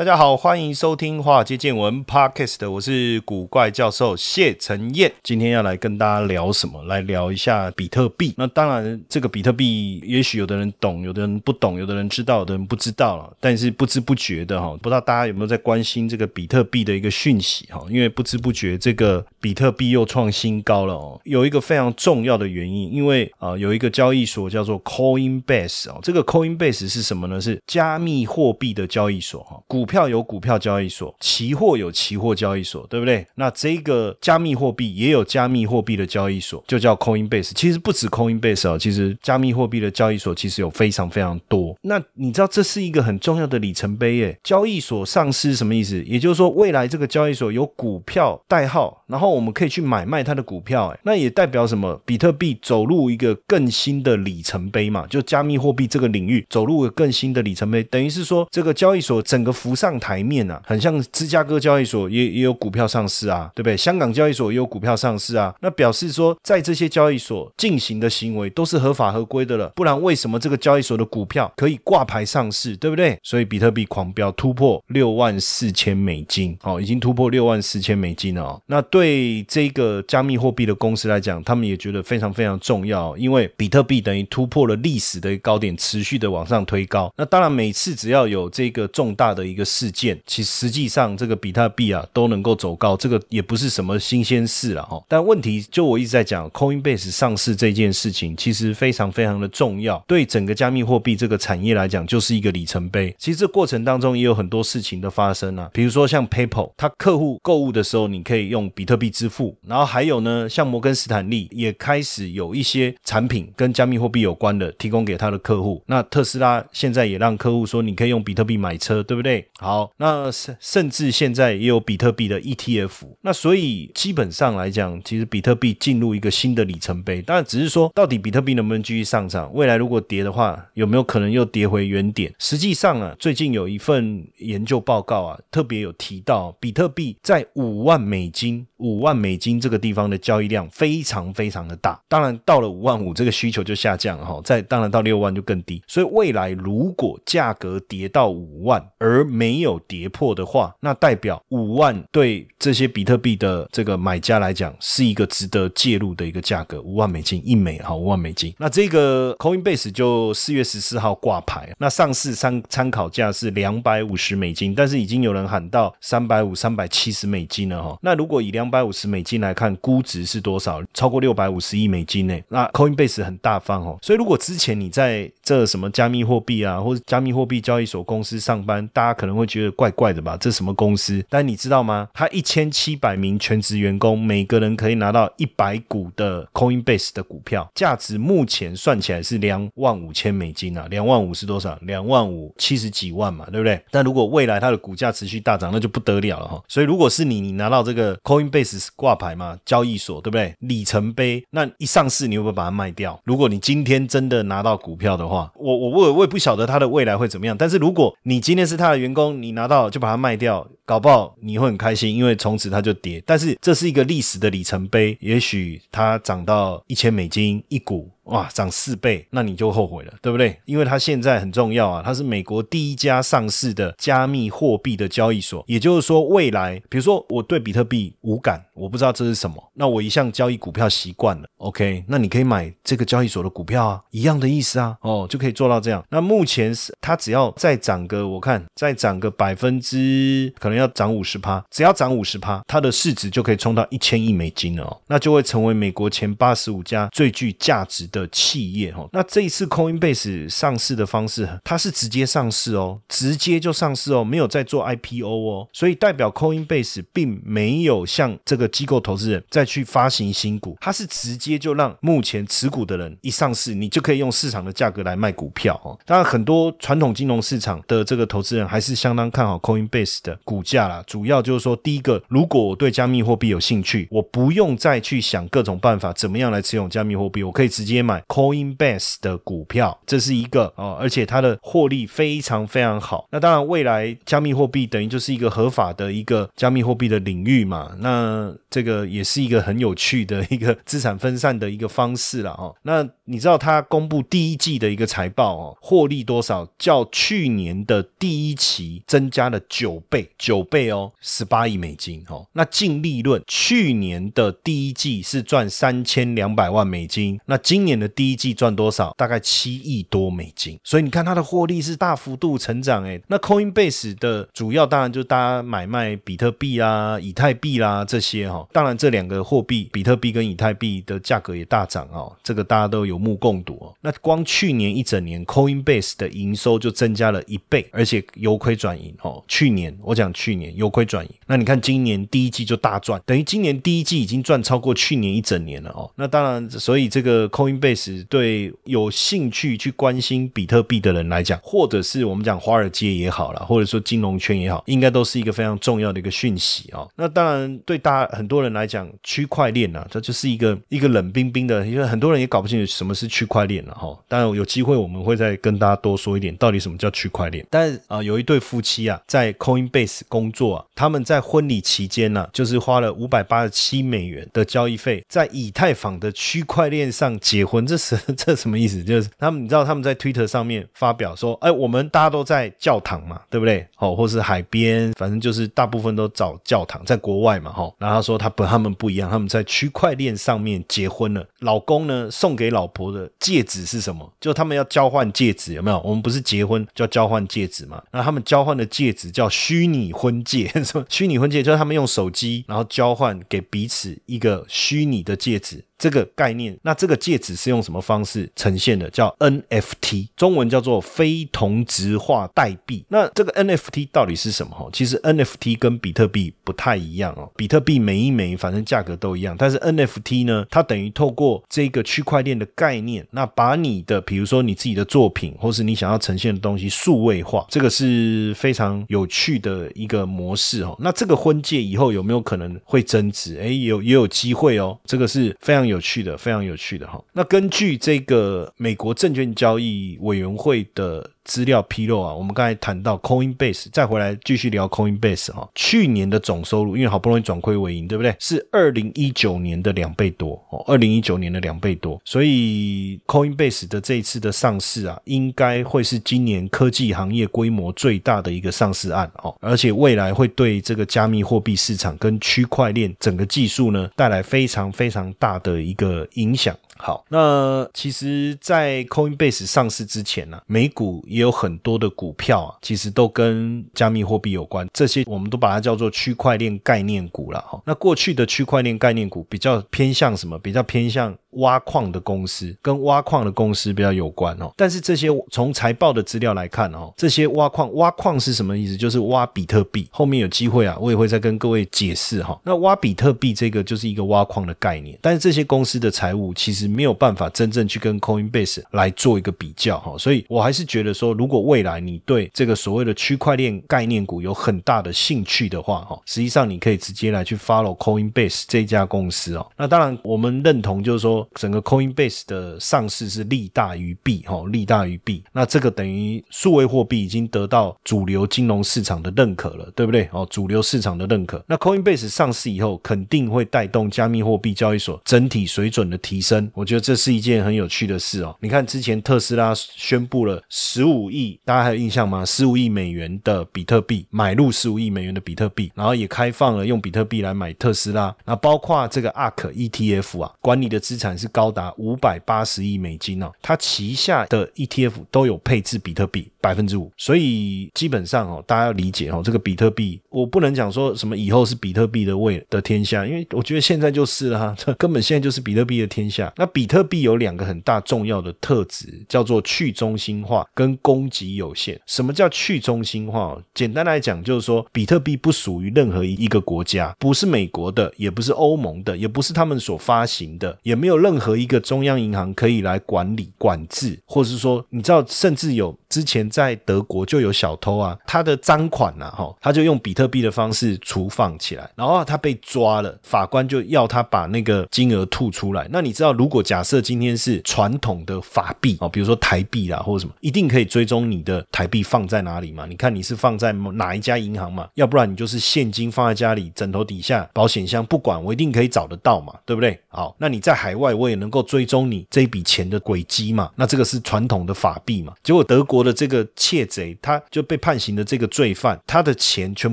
大家好，欢迎收听《华尔街见闻》Podcast，我是古怪教授谢承彦。今天要来跟大家聊什么？来聊一下比特币。那当然，这个比特币，也许有的人懂，有的人不懂，有的人知道，有的人不知道了。但是不知不觉的哈，不知道大家有没有在关心这个比特币的一个讯息哈？因为不知不觉，这个比特币又创新高了哦。有一个非常重要的原因，因为啊，有一个交易所叫做 Coinbase 哦。这个 Coinbase 是什么呢？是加密货币的交易所哈。股票有股票交易所，期货有期货交易所，对不对？那这个加密货币也有加密货币的交易所，就叫 Coinbase。其实不止 Coinbase 哦，其实加密货币的交易所其实有非常非常多。那你知道这是一个很重要的里程碑耶？交易所上市什么意思？也就是说，未来这个交易所有股票代号，然后我们可以去买卖它的股票。哎，那也代表什么？比特币走入一个更新的里程碑嘛？就加密货币这个领域走入了更新的里程碑，等于是说这个交易所整个浮上台面啊，很像芝加哥交易所也也有股票上市啊，对不对？香港交易所也有股票上市啊，那表示说在这些交易所进行的行为都是合法合规的了，不然为什么这个交易所的股票可以挂牌上市，对不对？所以比特币狂飙突破六万四千美金，哦，已经突破六万四千美金了哦。那对这个加密货币的公司来讲，他们也觉得非常非常重要，因为比特币等于突破了历史的高点，持续的往上推高。那当然，每次只要有这个重大的一个事件，其实际上这个比特币啊都能够走高，这个也不是什么新鲜事了哈。但问题就我一直在讲，Coinbase 上市这件事情其实非常非常的重要，对整个加密货币这个产业来讲就是一个里程碑。其实这过程当中也有很多事情的发生啊，比如说像 PayPal，它客户购物的时候你可以用比特币支付，然后还有呢，像摩根斯坦利也开始有一些产品跟加密货币有关的提供给他的客户。那特斯拉现在也让客户说你可以用比特币买车，对不对？好，那甚甚至现在也有比特币的 ETF。那所以基本上来讲，其实比特币进入一个新的里程碑。当然，只是说到底比特币能不能继续上涨，未来如果跌的话，有没有可能又跌回原点？实际上啊，最近有一份研究报告啊，特别有提到，比特币在五万美金、五万美金这个地方的交易量非常非常的大。当然，到了五万五，这个需求就下降了哈。再当然到六万就更低。所以未来如果价格跌到五万而没没有跌破的话，那代表五万对这些比特币的这个买家来讲是一个值得介入的一个价格，五万美金一枚哈，五万美金。那这个 Coinbase 就四月十四号挂牌，那上市参参考价是两百五十美金，但是已经有人喊到三百五、三百七十美金了哈。那如果以两百五十美金来看，估值是多少？超过六百五十亿美金呢？那 Coinbase 很大方哦。所以如果之前你在这什么加密货币啊，或者加密货币交易所公司上班，大家可能会觉得怪怪的吧？这什么公司？但你知道吗？它一千七百名全职员工，每个人可以拿到一百股的 Coinbase 的股票，价值目前算起来是两万五千美金啊！两万五是多少？两万五七十几万嘛，对不对？但如果未来它的股价持续大涨，那就不得了了哈！所以如果是你，你拿到这个 Coinbase 挂牌嘛，交易所对不对？里程碑，那一上市你会不会把它卖掉？如果你今天真的拿到股票的话，我我我我也不晓得它的未来会怎么样。但是如果你今天是它的员工，你拿到就把它卖掉，搞不好你会很开心，因为从此它就跌。但是这是一个历史的里程碑，也许它涨到一千美金一股。哇，涨四倍，那你就后悔了，对不对？因为它现在很重要啊，它是美国第一家上市的加密货币的交易所。也就是说，未来比如说我对比特币无感，我不知道这是什么，那我一向交易股票习惯了，OK，那你可以买这个交易所的股票啊，一样的意思啊，哦，就可以做到这样。那目前是它只要再涨个，我看再涨个百分之，可能要涨五十趴，只要涨五十趴，它的市值就可以冲到一千亿美金了哦，那就会成为美国前八十五家最具价值的。的企业哈。那这一次 Coinbase 上市的方式，它是直接上市哦，直接就上市哦，没有在做 IPO 哦，所以代表 Coinbase 并没有向这个机构投资人再去发行新股，它是直接就让目前持股的人一上市，你就可以用市场的价格来卖股票哦。当然，很多传统金融市场的这个投资人还是相当看好 Coinbase 的股价啦。主要就是说，第一个，如果我对加密货币有兴趣，我不用再去想各种办法怎么样来持有加密货币，我可以直接买 Coinbase 的股票，这是一个哦，而且它的获利非常非常好。那当然，未来加密货币等于就是一个合法的一个加密货币的领域嘛，那这个也是一个很有趣的一个资产分散的一个方式了哦。那你知道它公布第一季的一个财报哦，获利多少？较去年的第一期增加了九倍，九倍哦，十八亿美金哦。那净利润去年的第一季是赚三千两百万美金，那今年年的第一季赚多少？大概七亿多美金。所以你看它的获利是大幅度成长诶。那 Coinbase 的主要当然就大家买卖比特币啊、以太币啦这些哈。当然这两个货币，比特币跟以太币的价格也大涨哦，这个大家都有目共睹哦。那光去年一整年 Coinbase 的营收就增加了一倍，而且由亏转盈哦。去年我讲去年由亏转盈，那你看今年第一季就大赚，等于今年第一季已经赚超过去年一整年了哦。那当然，所以这个 Coin Coinbase 对有兴趣去关心比特币的人来讲，或者是我们讲华尔街也好了，或者说金融圈也好，应该都是一个非常重要的一个讯息哦。那当然，对大很多人来讲，区块链啊，这就是一个一个冷冰冰的，因为很多人也搞不清楚什么是区块链了哈。当然有机会我们会再跟大家多说一点，到底什么叫区块链。但啊，有一对夫妻啊，在 Coinbase 工作啊，他们在婚礼期间呢，就是花了五百八十七美元的交易费，在以太坊的区块链上结婚。这是 这什么意思？就是他们，你知道他们在 Twitter 上面发表说，哎，我们大家都在教堂嘛，对不对？哦，或是海边，反正就是大部分都找教堂，在国外嘛，哈。然后他说他不，他们不一样，他们在区块链上面结婚了。老公呢送给老婆的戒指是什么？就他们要交换戒指，有没有？我们不是结婚就要交换戒指嘛？那他们交换的戒指叫虚拟婚戒，什么虚拟婚戒？就是他们用手机然后交换给彼此一个虚拟的戒指。这个概念，那这个戒指是用什么方式呈现的？叫 NFT，中文叫做非同质化代币。那这个 NFT 到底是什么？哈，其实 NFT 跟比特币不太一样哦。比特币每一枚反正价格都一样，但是 NFT 呢，它等于透过这个区块链的概念，那把你的比如说你自己的作品，或是你想要呈现的东西数位化，这个是非常有趣的一个模式哦。那这个婚戒以后有没有可能会增值？哎，有也有机会哦。这个是非常。有趣的，非常有趣的哈。那根据这个美国证券交易委员会的。资料披露啊，我们刚才谈到 Coinbase，再回来继续聊 Coinbase 哈。去年的总收入，因为好不容易转亏为盈，对不对？是二零一九年的两倍多哦，二零一九年的两倍多。所以 Coinbase 的这一次的上市啊，应该会是今年科技行业规模最大的一个上市案哦，而且未来会对这个加密货币市场跟区块链整个技术呢，带来非常非常大的一个影响。好，那其实，在 Coinbase 上市之前呢，美股也有很多的股票啊，其实都跟加密货币有关。这些我们都把它叫做区块链概念股了哈。那过去的区块链概念股比较偏向什么？比较偏向。挖矿的公司跟挖矿的公司比较有关哦，但是这些从财报的资料来看哦，这些挖矿挖矿是什么意思？就是挖比特币。后面有机会啊，我也会再跟各位解释哈。那挖比特币这个就是一个挖矿的概念，但是这些公司的财务其实没有办法真正去跟 Coinbase 来做一个比较哈。所以我还是觉得说，如果未来你对这个所谓的区块链概念股有很大的兴趣的话哈，实际上你可以直接来去 follow Coinbase 这家公司哦。那当然我们认同就是说。整个 Coinbase 的上市是利大于弊，哈，利大于弊。那这个等于数位货币已经得到主流金融市场的认可了，对不对？哦，主流市场的认可。那 Coinbase 上市以后，肯定会带动加密货币交易所整体水准的提升。我觉得这是一件很有趣的事哦。你看，之前特斯拉宣布了十五亿，大家还有印象吗？十五亿美元的比特币买入十五亿美元的比特币，然后也开放了用比特币来买特斯拉。那包括这个 ARK ETF 啊，管理的资产是高达五百八十亿美金哦，它旗下的 ETF 都有配置比特币百分之五，所以基本上哦，大家要理解哦，这个比特币我不能讲说什么以后是比特币的位的天下，因为我觉得现在就是了哈，这根本现在就是比特币的天下。那比特币有两个很大重要的特质，叫做去中心化跟供给有限。什么叫去中心化？简单来讲，就是说比特币不属于任何一个国家，不是美国的，也不是欧盟的，也不是他们所发行的，也没有任何一个中央银行可以来管理管制，或者是说，你知道，甚至有之前在德国就有小偷啊，他的赃款呐，哈，他就用比特特币的方式储放起来，然后他被抓了，法官就要他把那个金额吐出来。那你知道，如果假设今天是传统的法币哦，比如说台币啦或者什么，一定可以追踪你的台币放在哪里嘛？你看你是放在哪一家银行嘛？要不然你就是现金放在家里枕头底下、保险箱，不管我一定可以找得到嘛，对不对？好，那你在海外我也能够追踪你这一笔钱的轨迹嘛？那这个是传统的法币嘛？结果德国的这个窃贼，他就被判刑的这个罪犯，他的钱全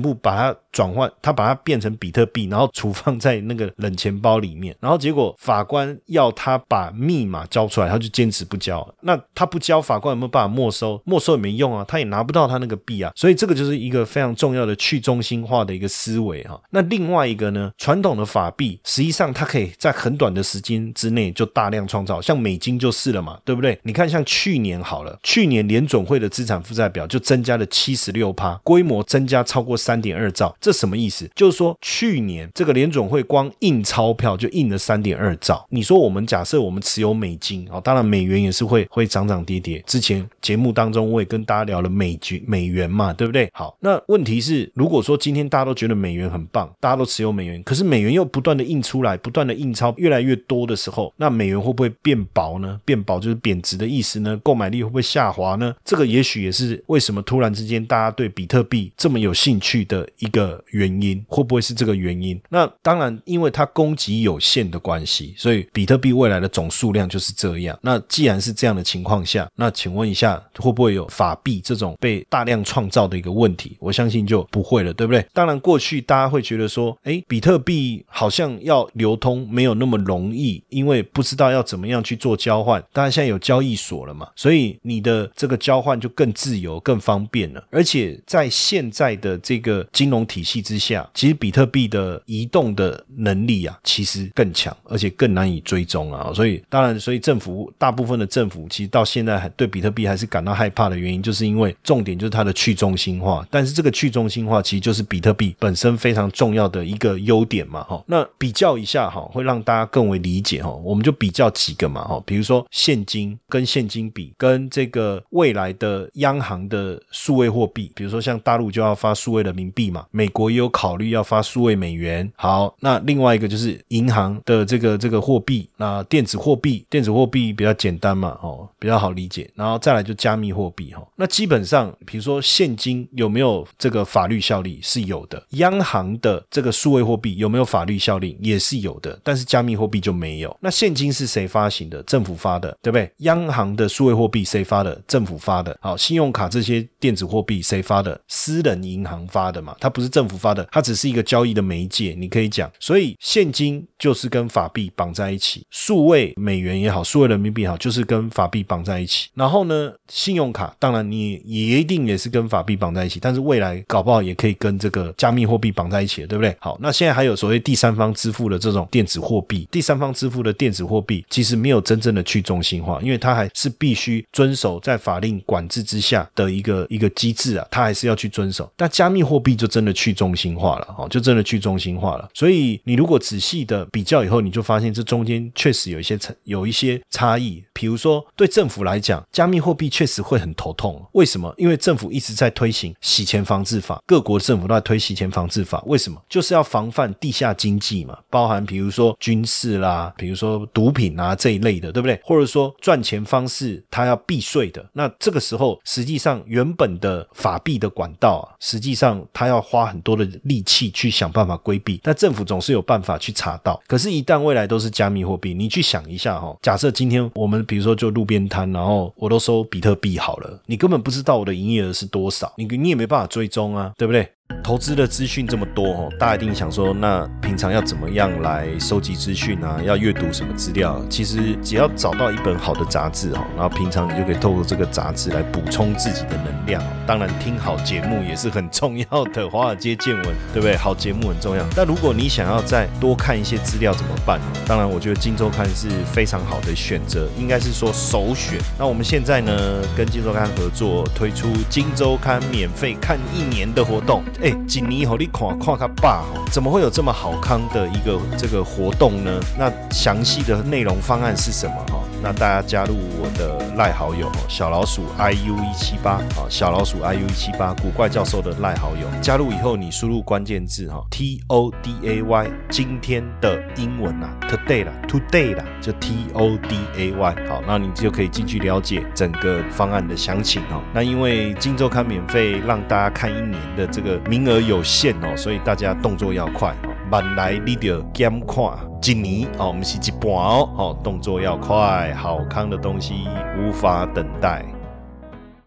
部把它转换，他把它变成比特币，然后储放在那个冷钱包里面，然后结果法官要他把密码交出来，他就坚持不交。那他不交，法官有没有办法没收？没收也没用啊，他也拿不到他那个币啊。所以这个就是一个非常重要的去中心化的一个思维哈。那另外一个呢，传统的法币实际上它可以在很短的时间之内就大量创造，像美金就是了嘛，对不对？你看像去年好了，去年联总会的资产负债表就增加了七十六趴，规模增加超过三点二兆，这什么意思？就是说去年这个联总会光印钞票就印了三点二兆。你说我们假设我们持有美金哦，当然美元也是会会涨涨跌跌。之前节目当中我也跟大家聊了美金美元嘛，对不对？好，那问题是，如果说今天大家都觉得美元很棒，大家都持有美元，可是美元又不断的印出来，不断的印钞越来越多的时候，那美元会不会变薄呢？变薄就是贬值的意思呢？购买力会不会下滑呢？这个也许也是为什么突然之间大家对比特币这么有兴趣的一个原因，会不会是这个原因？那当然，因为它供给有限的关系，所以比特币未来的总数量就是这样。那既然是这样的情况下，那请问一下，会不会有法币这种被大量创造的一个问题？我相信就不会了，对不对？当然，过去大家会觉得说，哎，比特币好像要流通没有那么容易，因为不知道要怎么样去做交换。当然，现在有交易所了嘛，所以你的这个交换就更自由、更方便了。而且在现在的这个金融体体系之下，其实比特币的移动的能力啊，其实更强，而且更难以追踪啊。所以，当然，所以政府大部分的政府其实到现在还对比特币还是感到害怕的原因，就是因为重点就是它的去中心化。但是这个去中心化其实就是比特币本身非常重要的一个优点嘛。哈，那比较一下哈，会让大家更为理解哈。我们就比较几个嘛哈，比如说现金跟现金比，跟这个未来的央行的数位货币，比如说像大陆就要发数位人民币嘛，美国也有考虑要发数位美元。好，那另外一个就是银行的这个这个货币，那电子货币，电子货币比较简单嘛，哦，比较好理解。然后再来就加密货币哈，那基本上比如说现金有没有这个法律效力是有的，央行的这个数位货币有没有法律效力也是有的，但是加密货币就没有。那现金是谁发行的？政府发的，对不对？央行的数位货币谁发的？政府发的。好，信用卡这些电子货币谁发的？私人银行发的嘛，它不是政政府发的，它只是一个交易的媒介，你可以讲。所以现金就是跟法币绑在一起，数位美元也好，数位人民币也好，就是跟法币绑在一起。然后呢，信用卡当然你也一定也是跟法币绑在一起，但是未来搞不好也可以跟这个加密货币绑在一起，对不对？好，那现在还有所谓第三方支付的这种电子货币，第三方支付的电子货币其实没有真正的去中心化，因为它还是必须遵守在法令管制之下的一个一个机制啊，它还是要去遵守。但加密货币就真的去去中心化了，哦，就真的去中心化了。所以你如果仔细的比较以后，你就发现这中间确实有一些差，有一些差异。比如说对政府来讲，加密货币确实会很头痛。为什么？因为政府一直在推行洗钱防治法，各国政府都在推洗钱防治法。为什么？就是要防范地下经济嘛，包含比如说军事啦，比如说毒品啊这一类的，对不对？或者说赚钱方式它要避税的，那这个时候实际上原本的法币的管道啊，实际上它要花很多的力气去想办法规避。但政府总是有办法去查到。可是，一旦未来都是加密货币，你去想一下哈，假设今天我们比如说就路边摊，然后我都收比特币好了，你根本不知道我的营业额是多少，你你也没办法追踪啊，对不对？投资的资讯这么多哦，大家一定想说，那平常要怎么样来收集资讯啊？要阅读什么资料？其实只要找到一本好的杂志哦，然后平常你就可以透过这个杂志来补充自己的能量。当然，听好节目也是很重要的，华尔街见闻，对不对？好节目很重要。那如果你想要再多看一些资料，怎么办？当然，我觉得《金周刊》是非常好的选择，应该是说首选。那我们现在呢，跟《金周刊》合作推出《金周刊》免费看一年的活动，哎。锦尼吼你看看他爸吼，怎么会有这么好康的一个这个活动呢？那详细的内容方案是什么？哈，那大家加入我的赖好友小老鼠 i u 一七八啊，小老鼠 i u 一七八古怪教授的赖好友，加入以后你输入关键字哈 t o d a y 今天的英文啊 today 啦 today 啦就 t o d a y 好，那你就可以进去了解整个方案的详情哦。那因为金周刊免费让大家看一年的这个名。额有限哦，所以大家动作要快。慢来你就减看一年哦，我们是一半哦，哦，动作要快，好康的东西无法等待。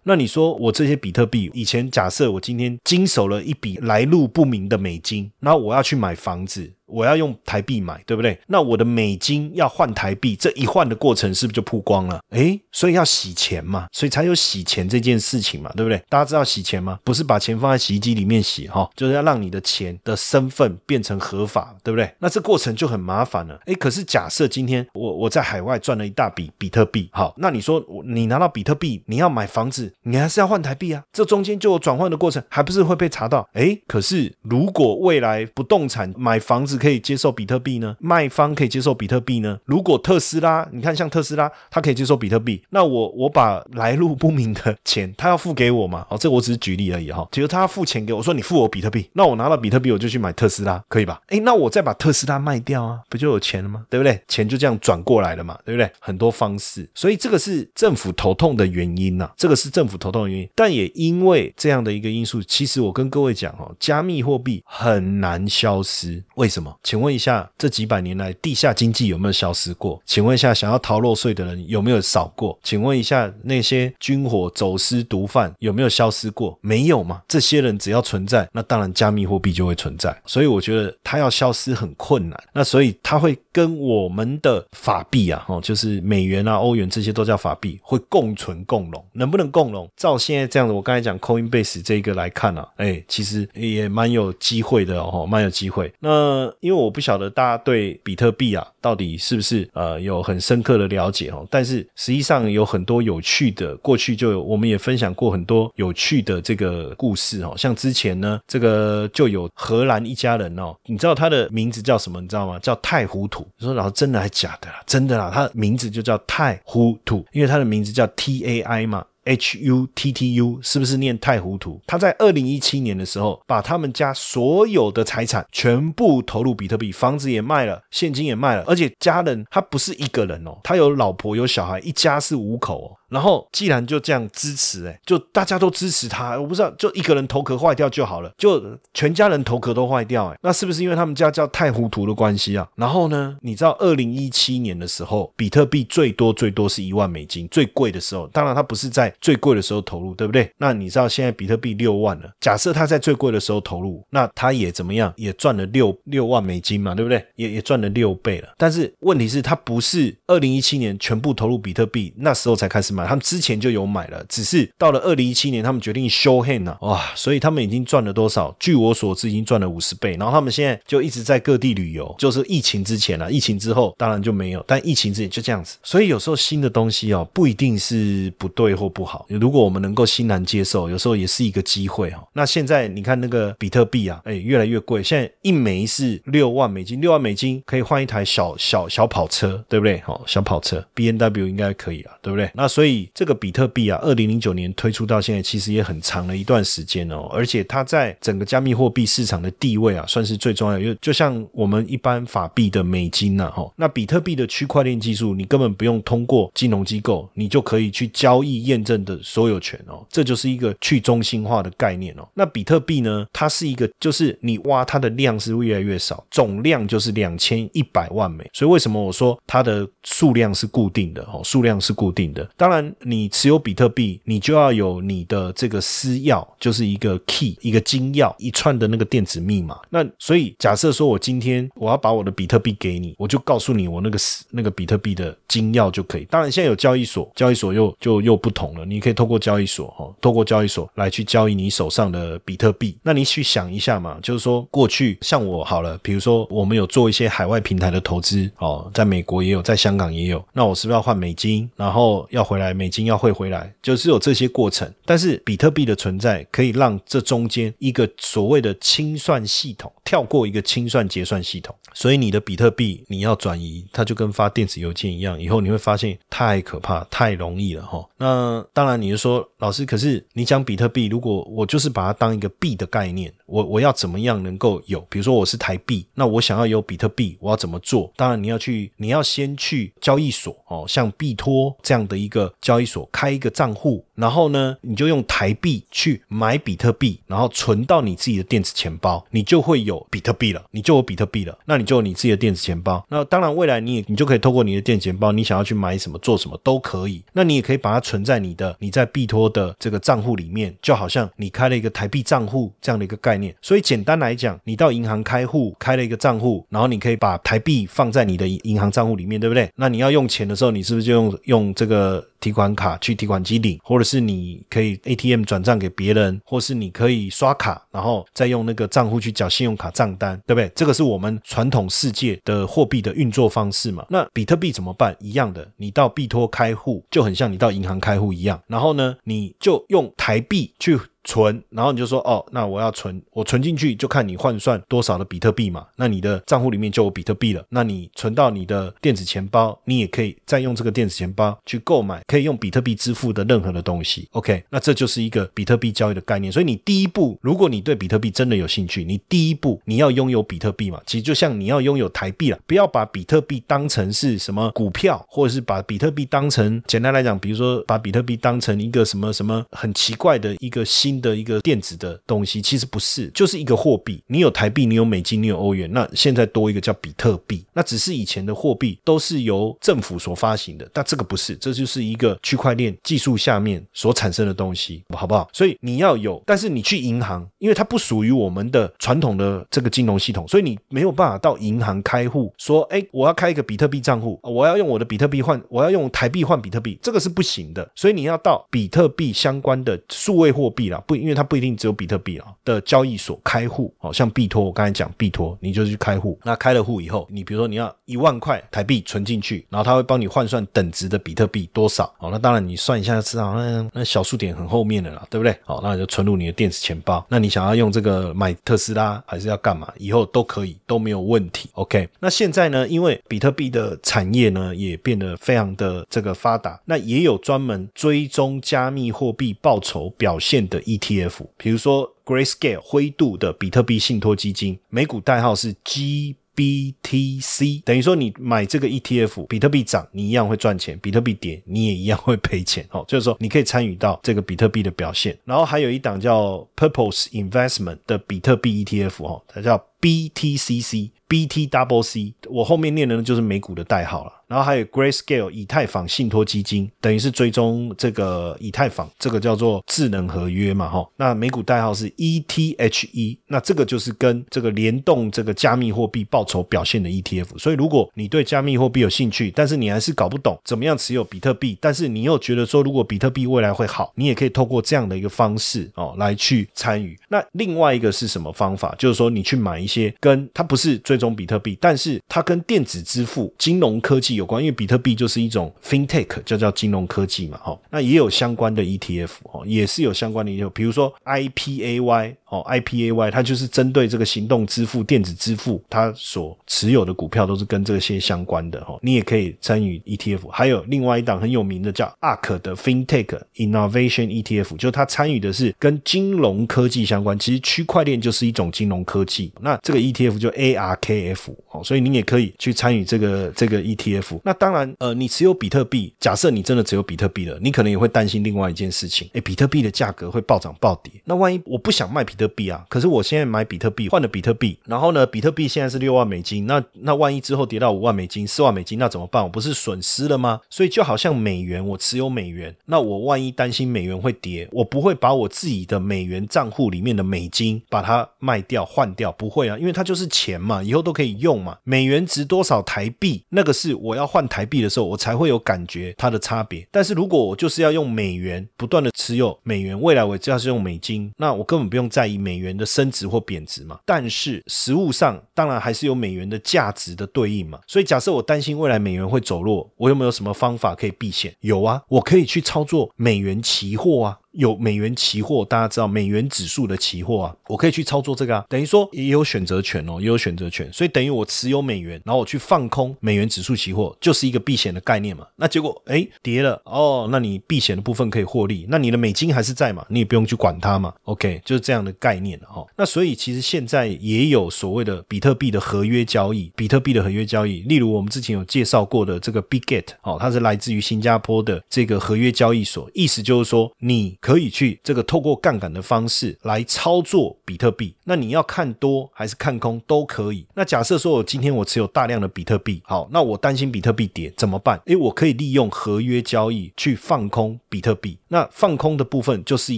那你说我这些比特币，以前假设我今天经手了一笔来路不明的美金，那我要去买房子。我要用台币买，对不对？那我的美金要换台币，这一换的过程是不是就曝光了？诶，所以要洗钱嘛，所以才有洗钱这件事情嘛，对不对？大家知道洗钱吗？不是把钱放在洗衣机里面洗哈，就是要让你的钱的身份变成合法，对不对？那这过程就很麻烦了。诶，可是假设今天我我在海外赚了一大笔比特币，好，那你说你拿到比特币，你要买房子，你还是要换台币啊？这中间就有转换的过程，还不是会被查到？诶，可是如果未来不动产买房子，可以接受比特币呢？卖方可以接受比特币呢？如果特斯拉，你看像特斯拉，它可以接受比特币，那我我把来路不明的钱，他要付给我嘛？哦，这我只是举例而已哈。比如他要付钱给我，说你付我比特币，那我拿到比特币，我就去买特斯拉，可以吧？哎，那我再把特斯拉卖掉啊，不就有钱了吗？对不对？钱就这样转过来了嘛，对不对？很多方式，所以这个是政府头痛的原因呐，这个是政府头痛的原因。但也因为这样的一个因素，其实我跟各位讲哦，加密货币很难消失，为什么？请问？一下，这几百年来地下经济有没有消失过？请问一下，想要逃漏税的人有没有少过？请问一下，那些军火走私毒贩有没有消失过？没有嘛？这些人只要存在，那当然加密货币就会存在。所以我觉得它要消失很困难。那所以它会跟我们的法币啊，哦，就是美元啊、欧元这些都叫法币，会共存共荣。能不能共荣？照现在这样子，我刚才讲 Coinbase 这个来看啊，哎，其实也蛮有机会的哦，蛮有机会。那因为我不。晓得大家对比特币啊，到底是不是呃有很深刻的了解哦？但是实际上有很多有趣的，过去就有我们也分享过很多有趣的这个故事哦。像之前呢，这个就有荷兰一家人哦，你知道他的名字叫什么？你知道吗？叫太糊涂。你说老师真的还假的？真的啦，他的名字就叫太糊涂，因为他的名字叫 T A I 嘛。H U T T U 是不是念太糊涂？他在二零一七年的时候，把他们家所有的财产全部投入比特币，房子也卖了，现金也卖了，而且家人他不是一个人哦，他有老婆有小孩，一家是五口哦。然后既然就这样支持，哎，就大家都支持他，我不知道，就一个人头壳坏掉就好了，就全家人头壳都坏掉，哎，那是不是因为他们家叫太糊涂的关系啊？然后呢，你知道二零一七年的时候，比特币最多最多是一万美金，最贵的时候，当然它不是在最贵的时候投入，对不对？那你知道现在比特币六万了，假设他在最贵的时候投入，那他也怎么样？也赚了六六万美金嘛，对不对？也也赚了六倍了。但是问题是，他不是二零一七年全部投入比特币，那时候才开始买。他们之前就有买了，只是到了二零一七年，他们决定 show hand 啊，哇！所以他们已经赚了多少？据我所知，已经赚了五十倍。然后他们现在就一直在各地旅游，就是疫情之前了，疫情之后当然就没有，但疫情之前就这样子。所以有时候新的东西哦，不一定是不对或不好。如果我们能够欣然接受，有时候也是一个机会哈。那现在你看那个比特币啊，哎，越来越贵，现在一枚是六万美金，六万美金可以换一台小小小跑车，对不对？好，小跑车，B N W 应该可以啊，对不对？那所以。以这个比特币啊，二零零九年推出到现在，其实也很长了一段时间哦。而且它在整个加密货币市场的地位啊，算是最重要。因为就像我们一般法币的美金呐，哈，那比特币的区块链技术，你根本不用通过金融机构，你就可以去交易验证的所有权哦。这就是一个去中心化的概念哦。那比特币呢，它是一个，就是你挖它的量是越来越少，总量就是两千一百万枚。所以为什么我说它的数量是固定的哦？数量是固定的，当然。你持有比特币，你就要有你的这个私钥，就是一个 key，一个金钥，一串的那个电子密码。那所以假设说我今天我要把我的比特币给你，我就告诉你我那个那个比特币的金钥就可以。当然现在有交易所，交易所又就又不同了，你可以透过交易所哈，透过交易所来去交易你手上的比特币。那你去想一下嘛，就是说过去像我好了，比如说我们有做一些海外平台的投资哦，在美国也有，在香港也有，那我是不是要换美金，然后要回来来美金要汇回来，就是有这些过程。但是比特币的存在可以让这中间一个所谓的清算系统跳过一个清算结算系统，所以你的比特币你要转移，它就跟发电子邮件一样，以后你会发现太可怕、太容易了哈。那当然你就说老师，可是你讲比特币，如果我就是把它当一个币的概念，我我要怎么样能够有？比如说我是台币，那我想要有比特币，我要怎么做？当然你要去，你要先去交易所哦，像币托这样的一个交易所开一个账户，然后呢，你就用台币去买比特币，然后存到你自己的电子钱包，你就会有比特币了，你就有比特币了，那你就有你自己的电子钱包。那当然未来你也你就可以透过你的电子钱包，你想要去买什么做什么都可以。那你也可以把它存在你的你在币托的这个账户里面，就好像你开了一个台币账户这样的一个概念。所以简单来讲，你到银行开户开了一个账户，然后你可以把台币放在你的银行账户里面，对不对？那你要用钱的时候，你是不是就用用这个提款卡去提款机领，或者是你可以 ATM 转账给别人，或是你可以刷卡，然后再用那个账户去缴信用卡账单，对不对？这个是我们传统世界的货币的运作方式嘛？那比特币怎么办？一样的，你到币托开户就很像你到银行开户一样，然后呢，你就用台币去。存，然后你就说哦，那我要存，我存进去就看你换算多少的比特币嘛，那你的账户里面就有比特币了。那你存到你的电子钱包，你也可以再用这个电子钱包去购买可以用比特币支付的任何的东西。OK，那这就是一个比特币交易的概念。所以你第一步，如果你对比特币真的有兴趣，你第一步你要拥有比特币嘛，其实就像你要拥有台币了，不要把比特币当成是什么股票，或者是把比特币当成简单来讲，比如说把比特币当成一个什么什么很奇怪的一个新。的一个电子的东西，其实不是，就是一个货币。你有台币，你有美金，你有欧元，那现在多一个叫比特币。那只是以前的货币都是由政府所发行的，但这个不是，这就是一个区块链技术下面所产生的东西，好不好？所以你要有，但是你去银行，因为它不属于我们的传统的这个金融系统，所以你没有办法到银行开户，说，哎，我要开一个比特币账户，我要用我的比特币换，我要用台币换比特币，这个是不行的。所以你要到比特币相关的数位货币啦。不，因为它不一定只有比特币啊的交易所开户，哦，像币托，我刚才讲币托，你就去开户。那开了户以后，你比如说你要一万块台币存进去，然后他会帮你换算等值的比特币多少，哦，那当然你算一下就知道，那那小数点很后面的啦，对不对？好，那你就存入你的电子钱包。那你想要用这个买特斯拉，还是要干嘛？以后都可以，都没有问题。OK，那现在呢，因为比特币的产业呢也变得非常的这个发达，那也有专门追踪加密货币报酬表现的。ETF，比如说 Grayscale 灰度的比特币信托基金，美股代号是 GBTC，等于说你买这个 ETF，比特币涨你一样会赚钱，比特币跌你也一样会赔钱哦。就是说你可以参与到这个比特币的表现。然后还有一档叫 Purpose Investment 的比特币 ETF 哦，它叫 BTCC，BT Double C，我后面念的呢就是美股的代号了。然后还有 Grayscale 以太坊信托基金，等于是追踪这个以太坊，这个叫做智能合约嘛，哈。那美股代号是 ETHE，那这个就是跟这个联动这个加密货币报酬表现的 ETF。所以如果你对加密货币有兴趣，但是你还是搞不懂怎么样持有比特币，但是你又觉得说如果比特币未来会好，你也可以透过这样的一个方式哦来去参与。那另外一个是什么方法？就是说你去买一些跟它不是追踪比特币，但是它跟电子支付、金融科技有。关，因为比特币就是一种 fintech，就叫金融科技嘛，哈，那也有相关的 ETF，哦，也是有相关的 ETF，比如说 IPAY，哦，IPAY，它就是针对这个行动支付、电子支付，它所持有的股票都是跟这些相关的，哈，你也可以参与 ETF。还有另外一档很有名的叫 ARK 的 fintech innovation ETF，就它参与的是跟金融科技相关，其实区块链就是一种金融科技，那这个 ETF 就 ARKF，哦，所以你也可以去参与这个这个 ETF。那当然，呃，你持有比特币，假设你真的只有比特币了，你可能也会担心另外一件事情，诶，比比特币的价格会暴涨暴跌。那万一我不想卖比特币啊，可是我现在买比特币换了比特币，然后呢，比特币现在是六万美金，那那万一之后跌到五万美金、四万美金，那怎么办？我不是损失了吗？所以就好像美元，我持有美元，那我万一担心美元会跌，我不会把我自己的美元账户里面的美金把它卖掉换掉，不会啊，因为它就是钱嘛，以后都可以用嘛。美元值多少台币，那个是我要要换台币的时候，我才会有感觉它的差别。但是如果我就是要用美元不断的持有美元，未来我只要是用美金，那我根本不用在意美元的升值或贬值嘛。但是实物上当然还是有美元的价值的对应嘛。所以假设我担心未来美元会走弱，我有没有什么方法可以避险？有啊，我可以去操作美元期货啊。有美元期货，大家知道美元指数的期货啊，我可以去操作这个啊，等于说也有选择权哦，也有选择权，所以等于我持有美元，然后我去放空美元指数期货，就是一个避险的概念嘛。那结果哎跌了哦，那你避险的部分可以获利，那你的美金还是在嘛，你也不用去管它嘛。OK，就是这样的概念哈。那所以其实现在也有所谓的比特币的合约交易，比特币的合约交易，例如我们之前有介绍过的这个 Biget 哦，它是来自于新加坡的这个合约交易所，意思就是说你。可以去这个透过杠杆的方式来操作比特币，那你要看多还是看空都可以。那假设说我今天我持有大量的比特币，好，那我担心比特币跌怎么办？诶，我可以利用合约交易去放空比特币。那放空的部分就是一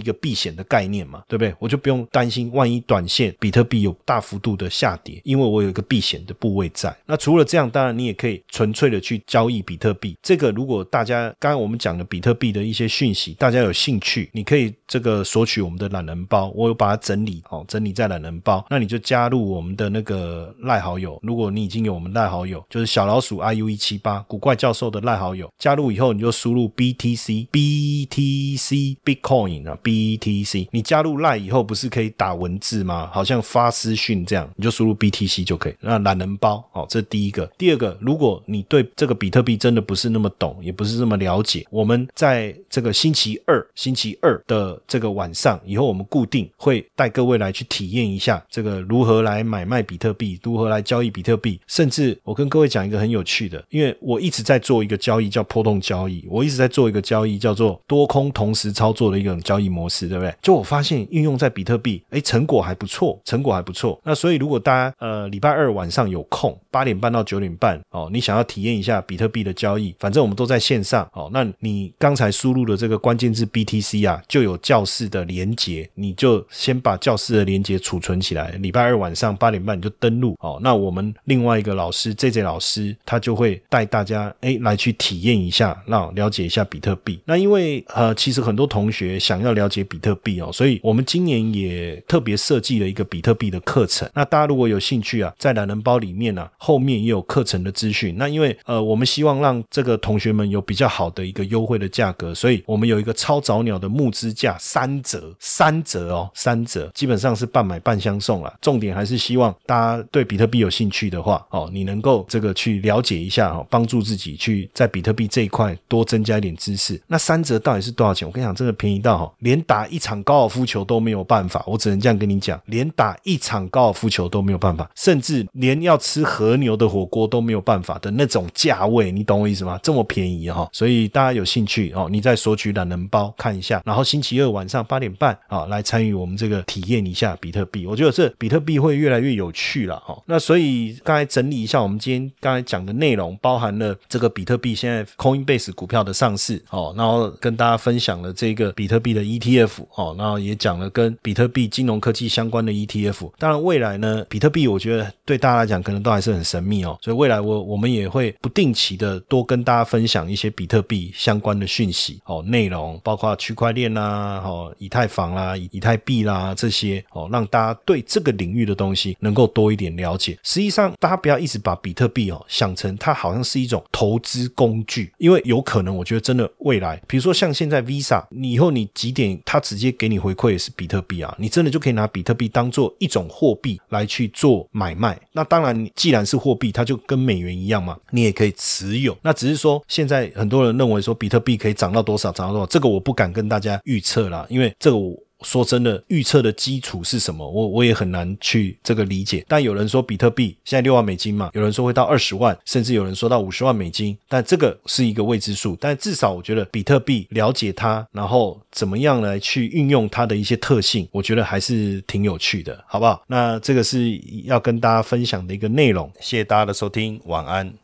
个避险的概念嘛，对不对？我就不用担心万一短线比特币有大幅度的下跌，因为我有一个避险的部位在。那除了这样，当然你也可以纯粹的去交易比特币。这个如果大家刚刚我们讲的比特币的一些讯息，大家有兴趣。你可以这个索取我们的懒人包，我有把它整理好，整理在懒人包。那你就加入我们的那个赖好友。如果你已经有我们赖好友，就是小老鼠 iu 一七八古怪教授的赖好友，加入以后你就输入 btc btc bitcoin 啊 btc。你加入赖以后不是可以打文字吗？好像发私讯这样，你就输入 btc 就可以。那懒人包，好，这第一个。第二个，如果你对这个比特币真的不是那么懂，也不是那么了解，我们在这个星期二。星期二的这个晚上，以后我们固定会带各位来去体验一下这个如何来买卖比特币，如何来交易比特币。甚至我跟各位讲一个很有趣的，因为我一直在做一个交易叫波动交易，我一直在做一个交易叫做多空同时操作的一种交易模式，对不对？就我发现运用在比特币，哎，成果还不错，成果还不错。那所以如果大家呃礼拜二晚上有空，八点半到九点半哦，你想要体验一下比特币的交易，反正我们都在线上哦。那你刚才输入的这个关键字 BTC 啊就有教室的连接，你就先把教室的连接储存起来。礼拜二晚上八点半你就登录哦。那我们另外一个老师 J J 老师，他就会带大家哎来去体验一下，让了解一下比特币。那因为呃，其实很多同学想要了解比特币哦，所以我们今年也特别设计了一个比特币的课程。那大家如果有兴趣啊，在懒人包里面呢，后面也有课程的资讯。那因为呃，我们希望让这个同学们有比较好的一个优惠的价格，所以我们有一个超早。鸟的目募资价三折，三折哦，三折，基本上是半买半相送了。重点还是希望大家对比特币有兴趣的话，哦，你能够这个去了解一下哦，帮助自己去在比特币这一块多增加一点知识。那三折到底是多少钱？我跟你讲，真的便宜到哈，连打一场高尔夫球都没有办法。我只能这样跟你讲，连打一场高尔夫球都没有办法，甚至连要吃和牛的火锅都没有办法的那种价位，你懂我意思吗？这么便宜哈，所以大家有兴趣哦，你再索取懒人包看。一下，然然后星期二晚上八点半啊，来参与我们这个体验一下比特币。我觉得这比特币会越来越有趣了哈。那所以刚才整理一下，我们今天刚才讲的内容，包含了这个比特币现在 Coinbase 股票的上市哦，然后跟大家分享了这个比特币的 ETF 哦，然后也讲了跟比特币金融科技相关的 ETF。当然未来呢，比特币我觉得对大家来讲可能都还是很神秘哦，所以未来我我们也会不定期的多跟大家分享一些比特币相关的讯息哦，内容包括。区块链啦，哦，以太坊啦，以以太币啦，这些哦，让大家对这个领域的东西能够多一点了解。实际上，大家不要一直把比特币哦想成它好像是一种投资工具，因为有可能，我觉得真的未来，比如说像现在 Visa，你以后你几点，它直接给你回馈也是比特币啊，你真的就可以拿比特币当做一种货币来去做买卖。那当然，既然是货币，它就跟美元一样嘛，你也可以持有。那只是说，现在很多人认为说比特币可以涨到多少，涨到多少，这个我不敢。跟大家家预测啦，因为这个我。说真的，预测的基础是什么？我我也很难去这个理解。但有人说比特币现在六万美金嘛，有人说会到二十万，甚至有人说到五十万美金，但这个是一个未知数。但至少我觉得比特币了解它，然后怎么样来去运用它的一些特性，我觉得还是挺有趣的，好不好？那这个是要跟大家分享的一个内容。谢谢大家的收听，晚安。